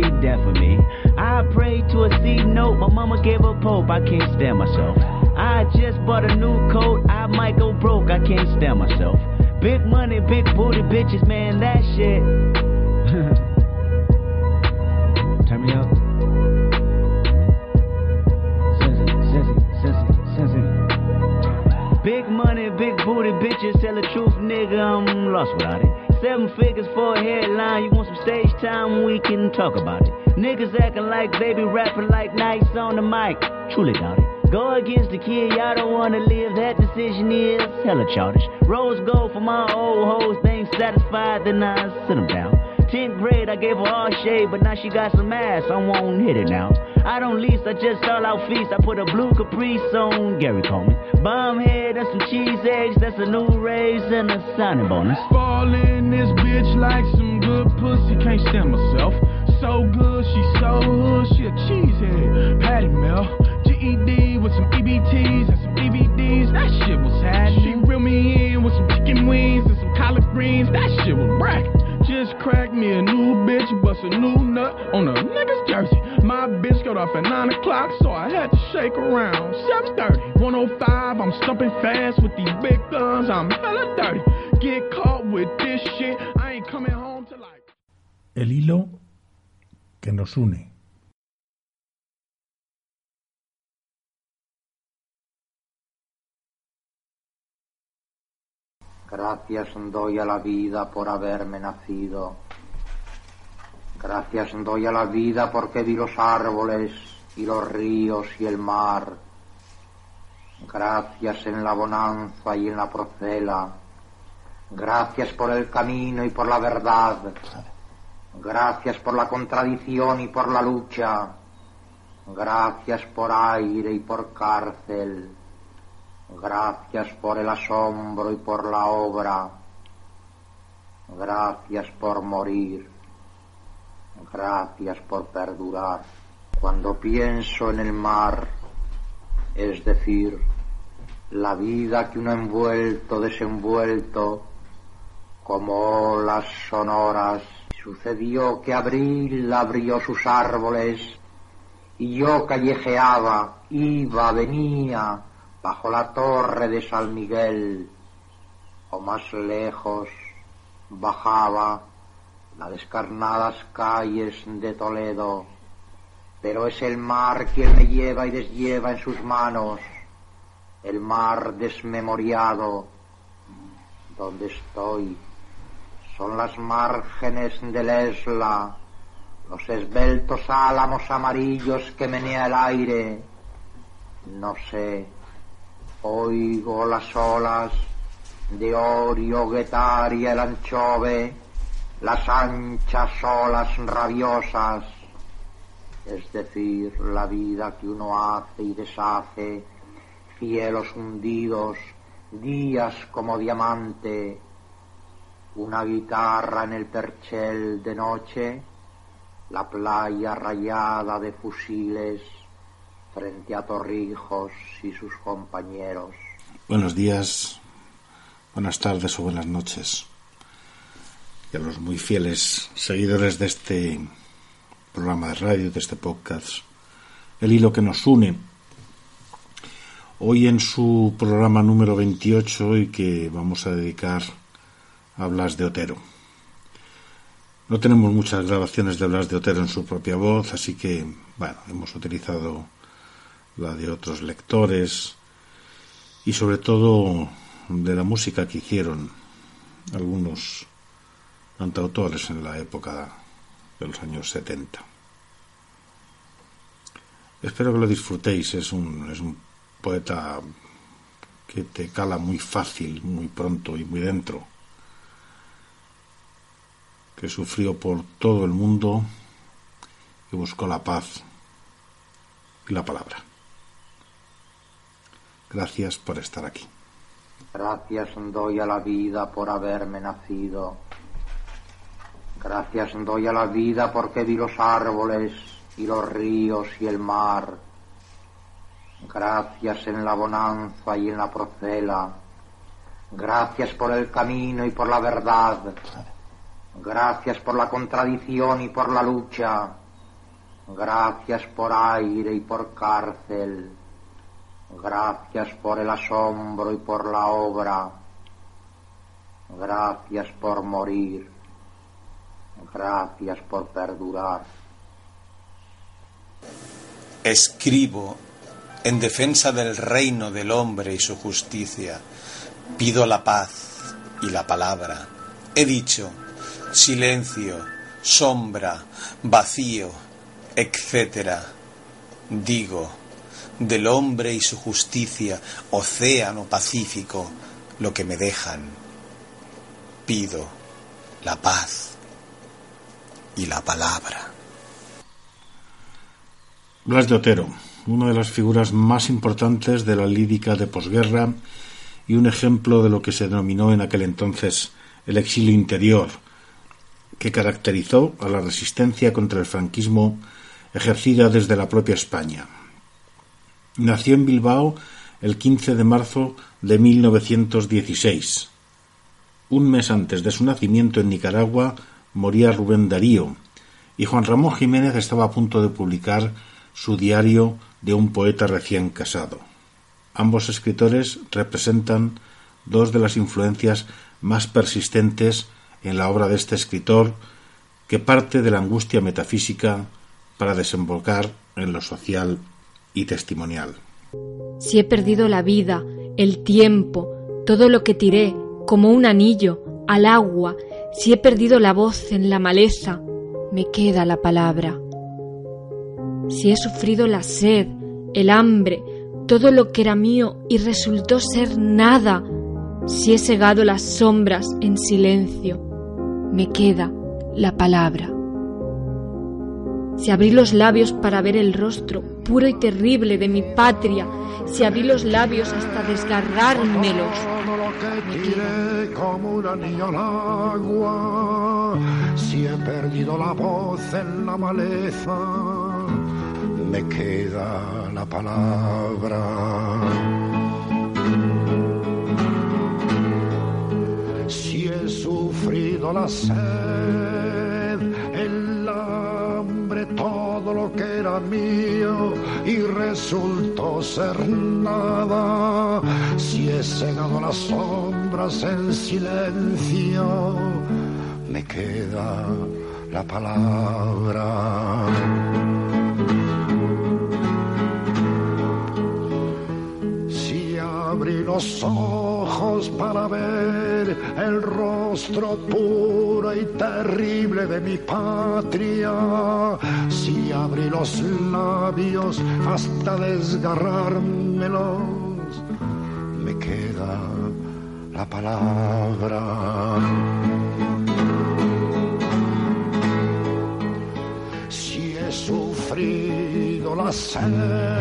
be death for me. I pray to a C note, my mama gave a pope, I can't stand myself. I just bought a new coat, I might go broke, I can't stand myself. Time, we can talk about it. Niggas acting like they be rapping like nights on the mic, truly doubt it. Go against the kid, y'all don't wanna live, that decision is hella childish. Rose gold for my old hoes, they ain't satisfied, then I sit them down. 10th grade, I gave her all shade, but now she got some ass, I won't hit it now. I don't lease, I just stall out feast. I put a blue caprice on Gary Coleman. Bomb head and some cheese eggs, that's a new raise and a signing bonus. Fall in this bitch like some good pussy, can't stand myself. So good, she so hood, she a cheesehead. Patty Mel, GED with some EBTs and some DVDs, that shit was happening. She reeled me in with some chicken wings and some collard greens, that shit was bracket. Just cracked me a new bitch, bust a new nut on a nigga's jersey. My bitch got off at 9 o'clock, so I had to shake around. 7.30, 105, I'm stumping fast with these big guns, I'm hella dirty. Get caught with this shit, I ain't coming home till like... El hilo que nos une. Gracias doy a la vida por haberme nacido. Gracias doy a la vida porque vi los árboles y los ríos y el mar. Gracias en la bonanza y en la procela. Gracias por el camino y por la verdad. Gracias por la contradicción y por la lucha. Gracias por aire y por cárcel. Gracias por el asombro y por la obra. Gracias por morir. Gracias por perdurar. Cuando pienso en el mar, es decir, la vida que uno envuelto, desenvuelto, como olas sonoras, sucedió que abril abrió sus árboles y yo callejeaba, iba, venía, bajo la torre de San Miguel, o más lejos, bajaba las descarnadas calles de Toledo, pero es el mar quien me lleva y deslleva en sus manos, el mar desmemoriado, donde estoy, son las márgenes del Esla, los esbeltos álamos amarillos que menea el aire, no sé, oigo las olas de Orio, Guetaria, el anchove, las anchas olas rabiosas, es decir, la vida que uno hace y deshace, cielos hundidos, días como diamante, una guitarra en el perchel de noche, la playa rayada de fusiles frente a Torrijos y sus compañeros. Buenos días, buenas tardes o buenas noches. Y a los muy fieles seguidores de este programa de radio, de este podcast, el hilo que nos une. Hoy en su programa número 28 y que vamos a dedicar a Blas de Otero. No tenemos muchas grabaciones de Blas de Otero en su propia voz, así que, bueno, hemos utilizado la de otros lectores y sobre todo de la música que hicieron algunos cantautores en la época de los años 70. Espero que lo disfrutéis, es un, es un poeta que te cala muy fácil, muy pronto y muy dentro, que sufrió por todo el mundo y buscó la paz y la palabra. Gracias por estar aquí. Gracias doy a la vida por haberme nacido. Gracias doy a la vida porque vi los árboles y los ríos y el mar. Gracias en la bonanza y en la procela. Gracias por el camino y por la verdad. Gracias por la contradicción y por la lucha. Gracias por aire y por cárcel. Gracias por el asombro y por la obra. Gracias por morir. Gracias por perdurar. Escribo en defensa del reino del hombre y su justicia. Pido la paz y la palabra. He dicho silencio, sombra, vacío, etc. Digo, del hombre y su justicia, océano pacífico, lo que me dejan. Pido la paz y la palabra. Blas de Otero, una de las figuras más importantes de la lírica de posguerra y un ejemplo de lo que se denominó en aquel entonces el exilio interior, que caracterizó a la resistencia contra el franquismo ejercida desde la propia España. Nació en Bilbao el 15 de marzo de 1916. Un mes antes de su nacimiento en Nicaragua moría Rubén Darío y Juan Ramón Jiménez estaba a punto de publicar su diario de un poeta recién casado. Ambos escritores representan dos de las influencias más persistentes en la obra de este escritor que parte de la angustia metafísica para desembocar en lo social y testimonial. Si he perdido la vida, el tiempo, todo lo que tiré, como un anillo, al agua, si he perdido la voz en la maleza, me queda la palabra. Si he sufrido la sed, el hambre, todo lo que era mío y resultó ser nada, si he segado las sombras en silencio, me queda la palabra. Si abrí los labios para ver el rostro puro y terrible de mi patria, si abrí los labios hasta desgarrármelos, me como un anillo al agua, si he perdido la voz en la maleza, me queda la palabra. Sufrido la sed, el hambre, todo lo que era mío y resultó ser nada. Si he cegado las sombras en silencio, me queda la palabra. Los ojos para ver el rostro puro y terrible de mi patria, si abrí los labios hasta desgarrármelos, me queda la palabra. Si he sufrido la sed,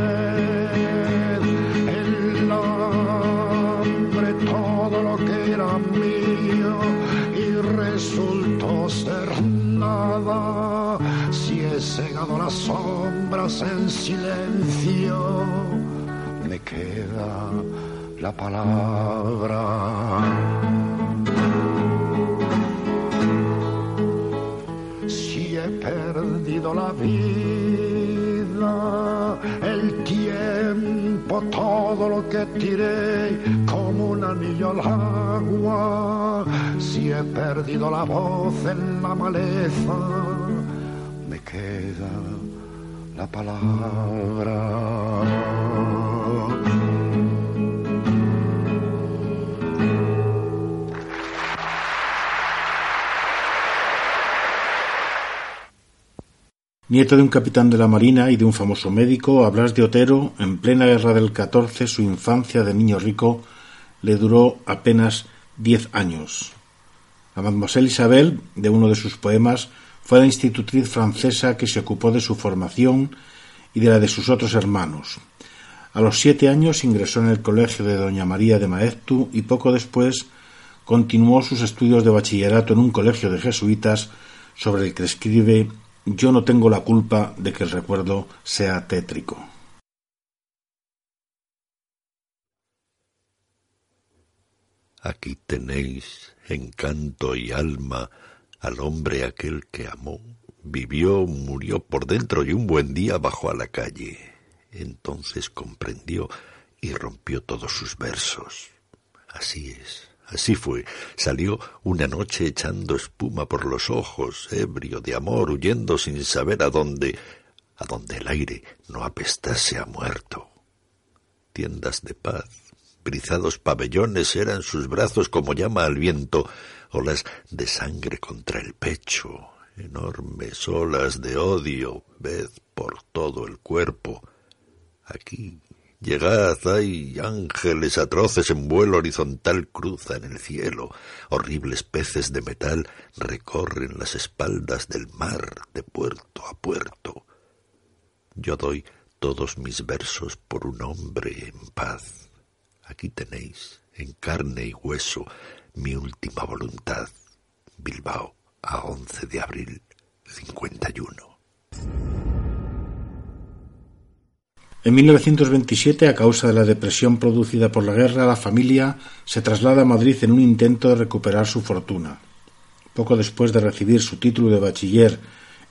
las sombras en silencio, me queda la palabra. Si he perdido la vida, el tiempo, todo lo que tiré como un anillo al agua, si he perdido la voz en la maleza, la palabra. Nieto de un capitán de la Marina y de un famoso médico, Blas de Otero, en plena guerra del 14, su infancia de niño rico le duró apenas diez años. La Mademoiselle Isabel, de uno de sus poemas, fue la institutriz francesa que se ocupó de su formación y de la de sus otros hermanos. A los siete años ingresó en el colegio de Doña María de Maeztu y poco después continuó sus estudios de bachillerato en un colegio de jesuitas sobre el que escribe yo no tengo la culpa de que el recuerdo sea tétrico. Aquí tenéis encanto y alma al hombre aquel que amó, vivió, murió por dentro y un buen día bajó a la calle. Entonces comprendió y rompió todos sus versos. Así es, así fue. Salió una noche echando espuma por los ojos, ebrio de amor, huyendo sin saber a dónde, a donde el aire no apestase a muerto. Tiendas de paz, brizados pabellones eran sus brazos como llama al viento, olas de sangre contra el pecho, enormes olas de odio, ved por todo el cuerpo. Aquí, llegad, hay ángeles atroces en vuelo horizontal cruzan el cielo, horribles peces de metal recorren las espaldas del mar de puerto a puerto. Yo doy todos mis versos por un hombre en paz. Aquí tenéis, en carne y hueso, mi última voluntad. Bilbao, a 11 de abril 51. En 1927, a causa de la depresión producida por la guerra, la familia se traslada a Madrid en un intento de recuperar su fortuna. Poco después de recibir su título de bachiller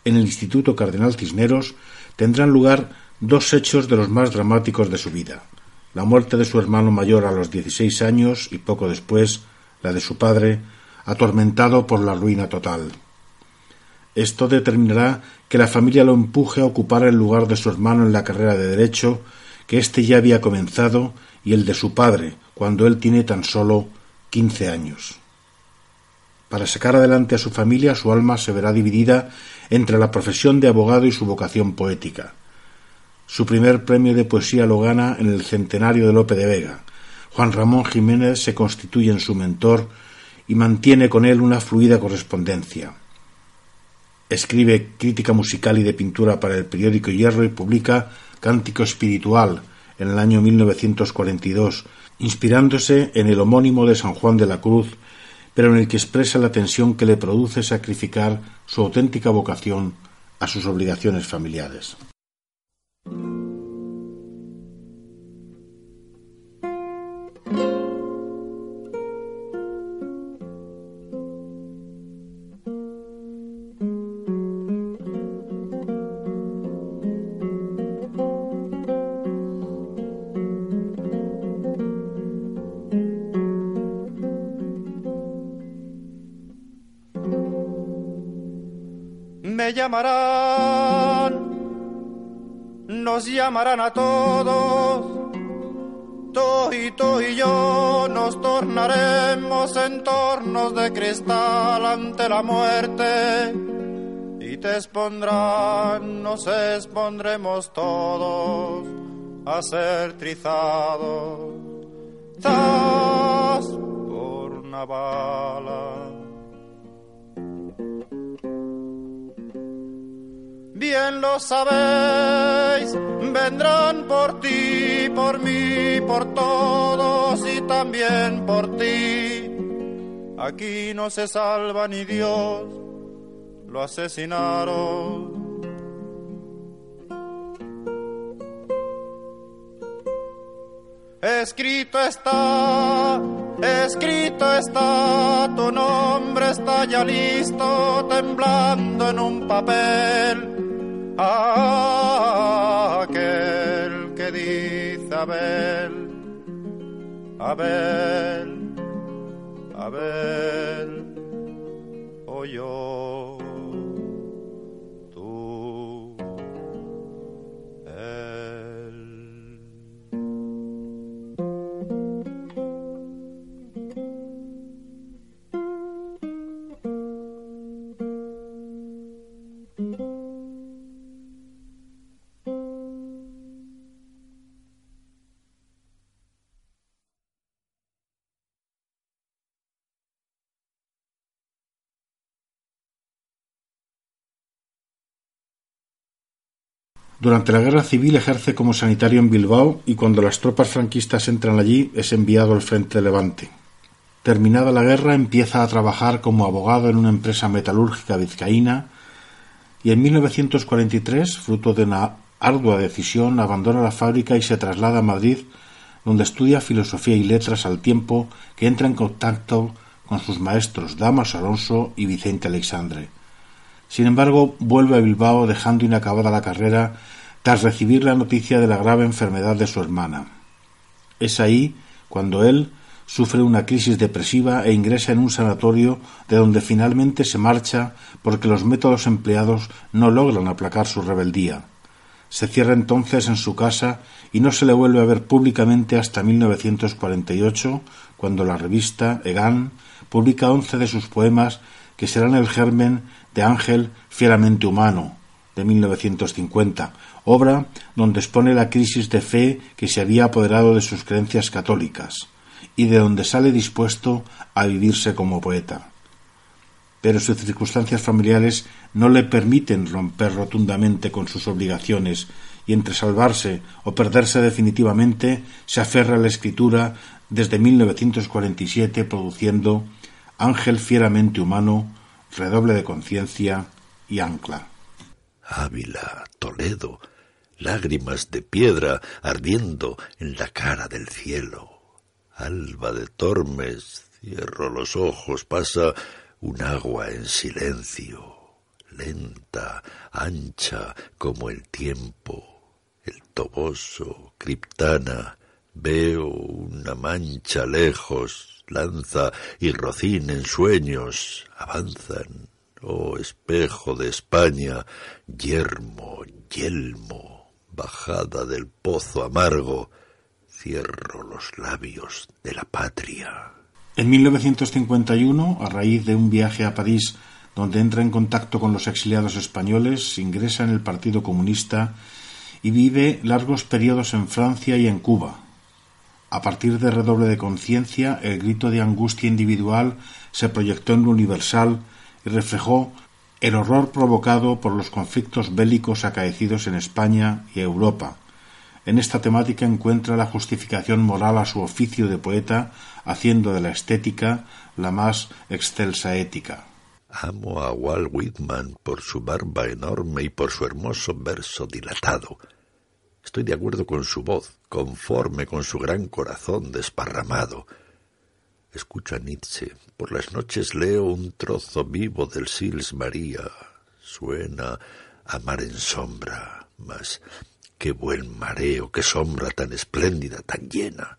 en el Instituto Cardenal Cisneros, tendrán lugar dos hechos de los más dramáticos de su vida. La muerte de su hermano mayor a los 16 años y poco después la de su padre, atormentado por la ruina total. Esto determinará que la familia lo empuje a ocupar el lugar de su hermano en la carrera de Derecho, que éste ya había comenzado, y el de su padre, cuando él tiene tan solo quince años. Para sacar adelante a su familia, su alma se verá dividida entre la profesión de abogado y su vocación poética. Su primer premio de poesía lo gana en el centenario de Lope de Vega. Juan Ramón Jiménez se constituye en su mentor y mantiene con él una fluida correspondencia. Escribe crítica musical y de pintura para el periódico Hierro y publica Cántico Espiritual en el año 1942, inspirándose en el homónimo de San Juan de la Cruz, pero en el que expresa la tensión que le produce sacrificar su auténtica vocación a sus obligaciones familiares. Llamarán nos llamarán a todos. Tú y y yo nos tornaremos en tornos de cristal ante la muerte y te expondrán, nos expondremos todos a ser trizados. Por una bala bien lo sabéis, vendrán por ti, por mí, por todos y también por ti. Aquí no se salva ni Dios, lo asesinaron. Escrito está, escrito está, tu nombre está ya listo, temblando en un papel aquel que dice Abel, Abel, Abel, o yo. Durante la guerra civil ejerce como sanitario en Bilbao y cuando las tropas franquistas entran allí es enviado al frente de Levante. Terminada la guerra empieza a trabajar como abogado en una empresa metalúrgica vizcaína y en 1943, fruto de una ardua decisión, abandona la fábrica y se traslada a Madrid donde estudia filosofía y letras al tiempo que entra en contacto con sus maestros Damas Alonso y Vicente Alexandre. Sin embargo, vuelve a Bilbao dejando inacabada la carrera tras recibir la noticia de la grave enfermedad de su hermana. Es ahí cuando él sufre una crisis depresiva e ingresa en un sanatorio de donde finalmente se marcha porque los métodos empleados no logran aplacar su rebeldía. Se cierra entonces en su casa y no se le vuelve a ver públicamente hasta 1948, cuando la revista Egan publica once de sus poemas que serán el germen de Ángel fieramente humano, de 1950, obra donde expone la crisis de fe que se había apoderado de sus creencias católicas y de donde sale dispuesto a vivirse como poeta. Pero sus circunstancias familiares no le permiten romper rotundamente con sus obligaciones y entre salvarse o perderse definitivamente se aferra a la escritura desde 1947 produciendo Ángel fieramente humano, Redoble de conciencia y Ancla. Ávila, Toledo, lágrimas de piedra ardiendo en la cara del cielo. Alba de Tormes, cierro los ojos, pasa un agua en silencio, lenta, ancha como el tiempo. El Toboso, Criptana, veo una mancha lejos, lanza y rocín en sueños, avanzan, oh espejo de España, yermo, yelmo, bajada del pozo amargo, cierro los labios de la patria. En 1951, a raíz de un viaje a París donde entra en contacto con los exiliados españoles, ingresa en el Partido Comunista y vive largos periodos en Francia y en Cuba. A partir de Redoble de Conciencia, el grito de angustia individual se proyectó en lo universal y reflejó el horror provocado por los conflictos bélicos acaecidos en España y Europa, en esta temática encuentra la justificación moral a su oficio de poeta, haciendo de la estética la más excelsa ética. Amo a Walt Whitman por su barba enorme y por su hermoso verso dilatado. Estoy de acuerdo con su voz, conforme con su gran corazón desparramado. Escucho a Nietzsche. Por las noches leo un trozo vivo del Sils María. Suena a mar en sombra, mas Qué buen mareo, qué sombra tan espléndida, tan llena.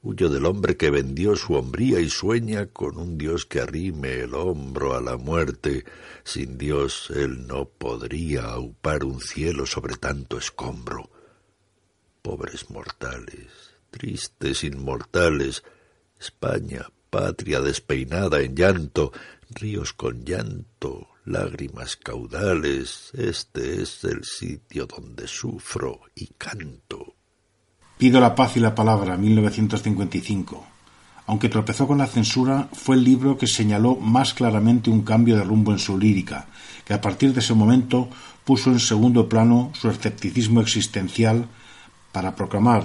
Huyo del hombre que vendió su hombría y sueña con un Dios que arrime el hombro a la muerte. Sin Dios él no podría aupar un cielo sobre tanto escombro. Pobres mortales, tristes inmortales, España, patria despeinada en llanto, ríos con llanto, lágrimas caudales, este es el sitio donde sufro y canto. Pido la paz y la palabra, 1955. Aunque tropezó con la censura, fue el libro que señaló más claramente un cambio de rumbo en su lírica, que a partir de ese momento puso en segundo plano su escepticismo existencial para proclamar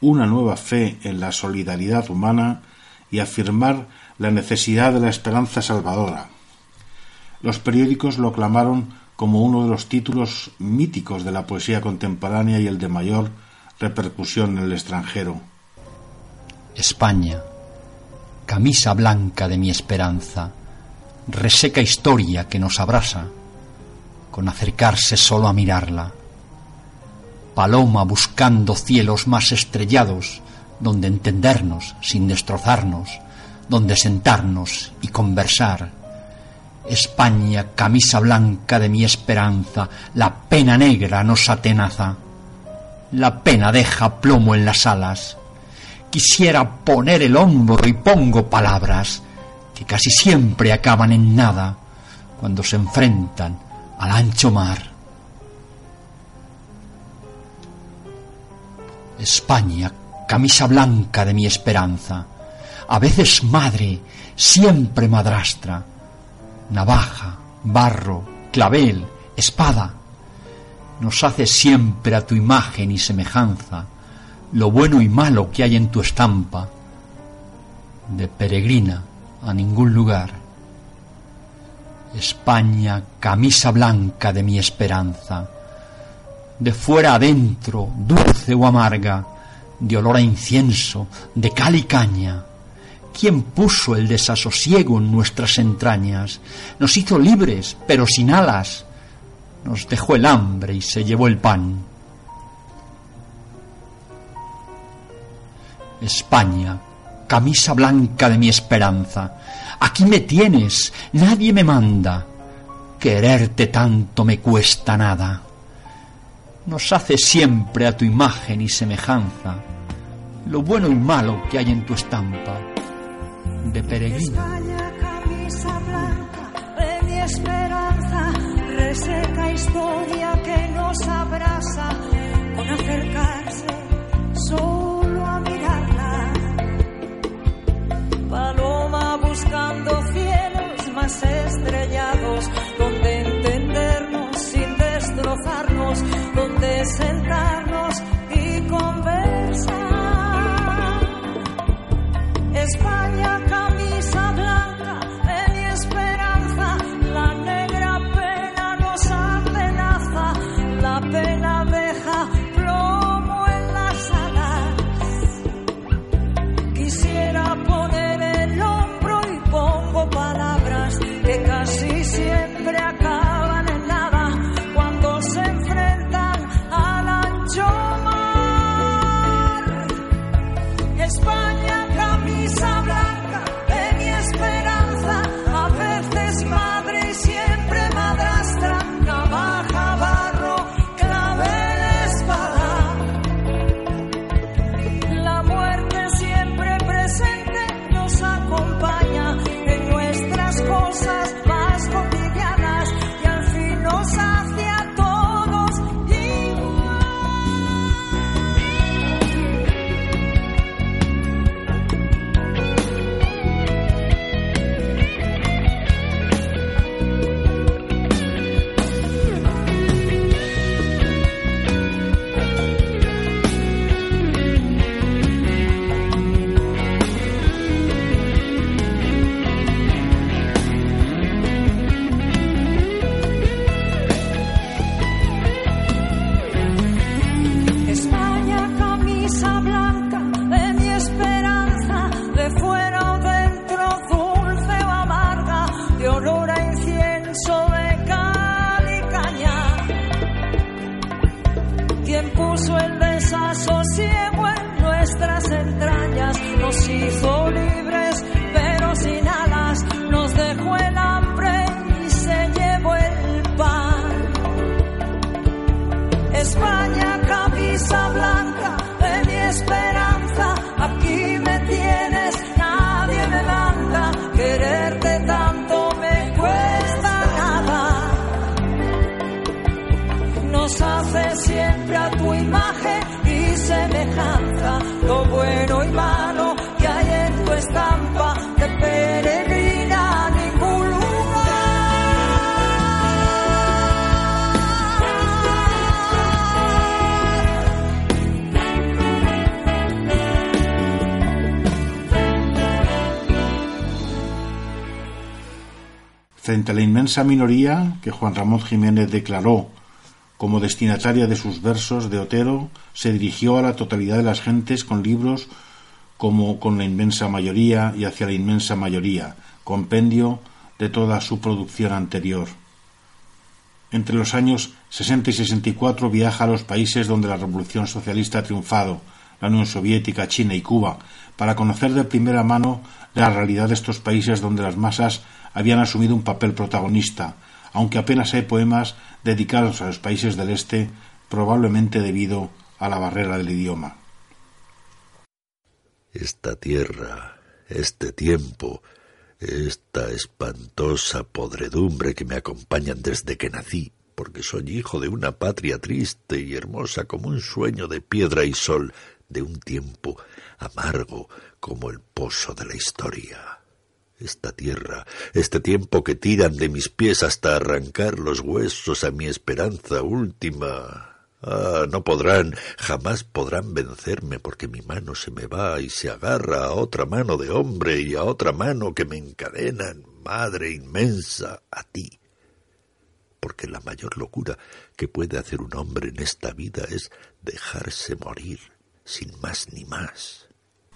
una nueva fe en la solidaridad humana y afirmar la necesidad de la esperanza salvadora. Los periódicos lo aclamaron como uno de los títulos míticos de la poesía contemporánea y el de mayor repercusión en el extranjero. España, camisa blanca de mi esperanza, reseca historia que nos abrasa, con acercarse solo a mirarla. Paloma buscando cielos más estrellados, donde entendernos sin destrozarnos, donde sentarnos y conversar España, camisa blanca de mi esperanza, la pena negra nos atenaza. La pena deja plomo en las alas. Quisiera poner el hombro y pongo palabras que casi siempre acaban en nada cuando se enfrentan al ancho mar. España, camisa blanca de mi esperanza, a veces madre, siempre madrastra, navaja, barro, clavel, espada. Nos hace siempre a tu imagen y semejanza lo bueno y malo que hay en tu estampa, de peregrina a ningún lugar. España, camisa blanca de mi esperanza, de fuera adentro, dulce o amarga, de olor a incienso, de cal y caña. ¿Quién puso el desasosiego en nuestras entrañas? Nos hizo libres, pero sin alas. Nos dejó el hambre y se llevó el pan. España, camisa blanca de mi esperanza. Aquí me tienes, nadie me manda. Quererte tanto me cuesta nada. Nos hace siempre a tu imagen y semejanza lo bueno y malo que hay en tu estampa de peregrino. España, camisa blanca mi esperanza, sentarnos y conversar. España, veces Frente a la inmensa minoría que Juan Ramón Jiménez declaró como destinataria de sus versos de Otero, se dirigió a la totalidad de las gentes con libros como con la inmensa mayoría y hacia la inmensa mayoría, compendio de toda su producción anterior. Entre los años 60 y 64 viaja a los países donde la revolución socialista ha triunfado, la Unión Soviética, China y Cuba, para conocer de primera mano la realidad de estos países donde las masas habían asumido un papel protagonista, aunque apenas hay poemas dedicados a los países del Este, probablemente debido a la barrera del idioma. Esta tierra, este tiempo, esta espantosa podredumbre que me acompañan desde que nací, porque soy hijo de una patria triste y hermosa como un sueño de piedra y sol, de un tiempo amargo como el pozo de la historia. Esta tierra, este tiempo que tiran de mis pies hasta arrancar los huesos a mi esperanza última. Ah, no podrán, jamás podrán vencerme porque mi mano se me va y se agarra a otra mano de hombre y a otra mano que me encadenan, madre inmensa, a ti. Porque la mayor locura que puede hacer un hombre en esta vida es dejarse morir, sin más ni más.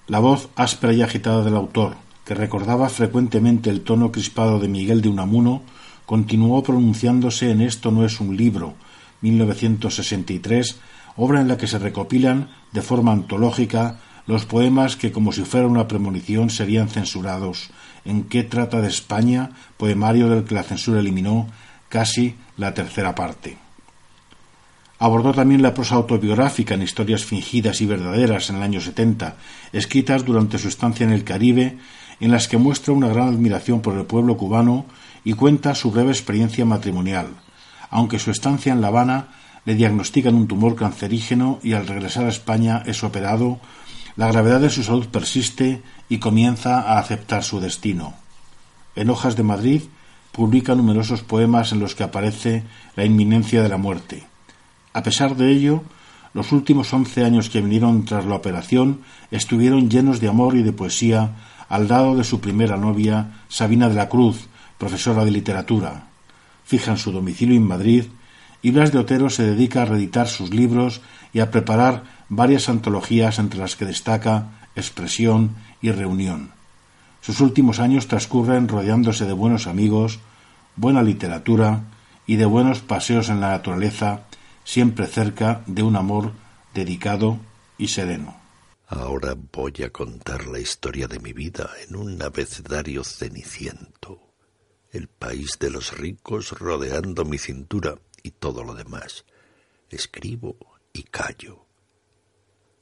La voz áspera y agitada del autor, que recordaba frecuentemente el tono crispado de Miguel de Unamuno, continuó pronunciándose en Esto no es un libro, 1963, obra en la que se recopilan, de forma antológica, los poemas que, como si fuera una premonición, serían censurados. ¿En qué trata de España? Poemario del que la censura eliminó casi la tercera parte. Abordó también la prosa autobiográfica en historias fingidas y verdaderas en el año 70, escritas durante su estancia en el Caribe, en las que muestra una gran admiración por el pueblo cubano y cuenta su breve experiencia matrimonial, aunque su estancia en La Habana le diagnostican un tumor cancerígeno y al regresar a España es operado, la gravedad de su salud persiste y comienza a aceptar su destino. En Hojas de Madrid publica numerosos poemas en los que aparece la inminencia de la muerte. A pesar de ello, los últimos once años que vinieron tras la operación estuvieron llenos de amor y de poesía al lado de su primera novia, Sabina de la Cruz, profesora de literatura. Fija en su domicilio en Madrid y Blas de Otero se dedica a reeditar sus libros y a preparar varias antologías entre las que destaca Expresión y Reunión. Sus últimos años transcurren rodeándose de buenos amigos, buena literatura y de buenos paseos en la naturaleza, siempre cerca de un amor dedicado y sereno. Ahora voy a contar la historia de mi vida en un abecedario ceniciento. El país de los ricos rodeando mi cintura y todo lo demás. Escribo y callo.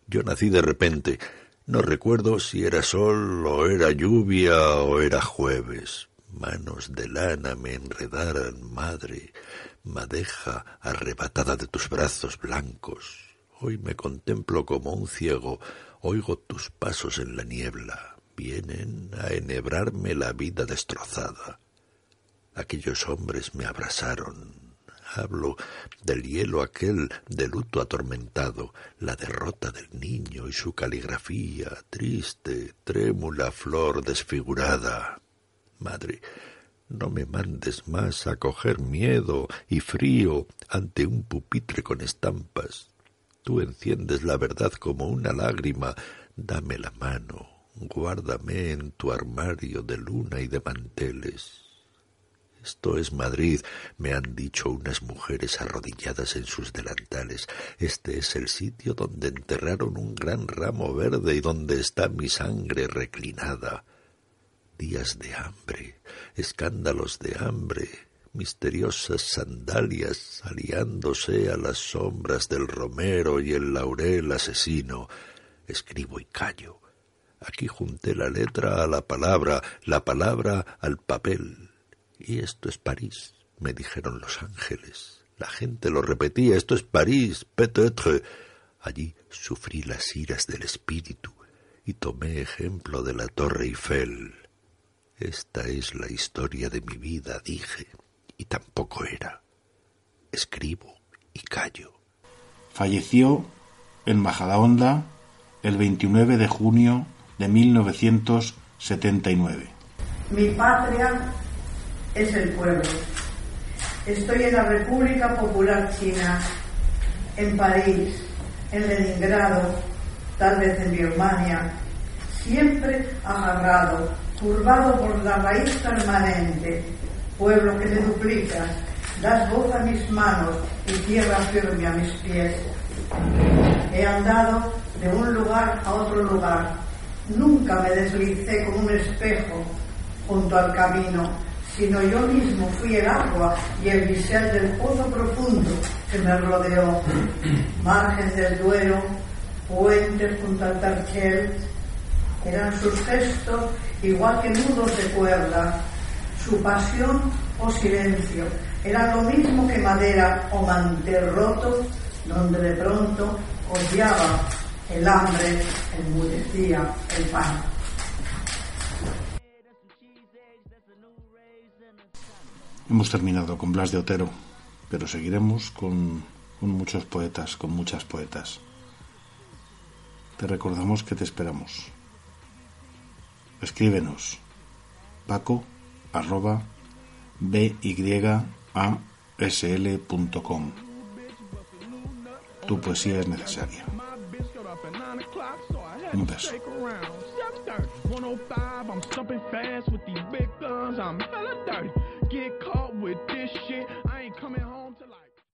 Yo nací de repente. No recuerdo si era sol o era lluvia o era jueves. Manos de lana me enredaran, madre, madeja arrebatada de tus brazos blancos. Hoy me contemplo como un ciego, Oigo tus pasos en la niebla, vienen a enhebrarme la vida destrozada. Aquellos hombres me abrasaron. Hablo del hielo aquel de luto atormentado, la derrota del niño y su caligrafía, triste, trémula flor desfigurada. Madre, no me mandes más a coger miedo y frío ante un pupitre con estampas. Tú enciendes la verdad como una lágrima. Dame la mano, guárdame en tu armario de luna y de manteles. Esto es Madrid, me han dicho unas mujeres arrodilladas en sus delantales. Este es el sitio donde enterraron un gran ramo verde y donde está mi sangre reclinada. Días de hambre, escándalos de hambre, misteriosas sandalias aliándose a las sombras del romero y el laurel asesino. Escribo y callo. Aquí junté la letra a la palabra, la palabra al papel. Y esto es París, me dijeron los ángeles. La gente lo repetía, esto es París, peut-être. Allí sufrí las iras del espíritu y tomé ejemplo de la Torre Eiffel. Esta es la historia de mi vida, dije y tampoco era. Escribo y callo. Falleció en Majadahonda el 29 de junio de 1979. Mi patria es el pueblo. Estoy en la República Popular China, en París, en Leningrado, tal vez en Birmania, siempre agarrado, curvado por la raíz permanente pueblo que te duplicas, das voz a mis manos y tierra firme a mis pies. He andado de un lugar a otro lugar, nunca me deslicé como un espejo junto al camino, sino yo mismo fui el agua y el bisel del pozo profundo que me rodeó, margen del Duero, puentes junto al Tarchel, eran sus gestos igual que nudos de cuerda, su pasión o silencio era lo mismo que madera o mantel roto, donde de pronto odiaba el hambre, enmudecía el pan. Hemos terminado con Blas de Otero, pero seguiremos con, con muchos poetas, con muchas poetas. Te recordamos que te esperamos. Escríbenos. Paco arroba byasl.com. Tu poesía es necesaria. nine o'clock, so I had Un to beso. shake around. 7:30, 105, I'm stumping fast with these big guns. I'm hella dirty. Get caught with this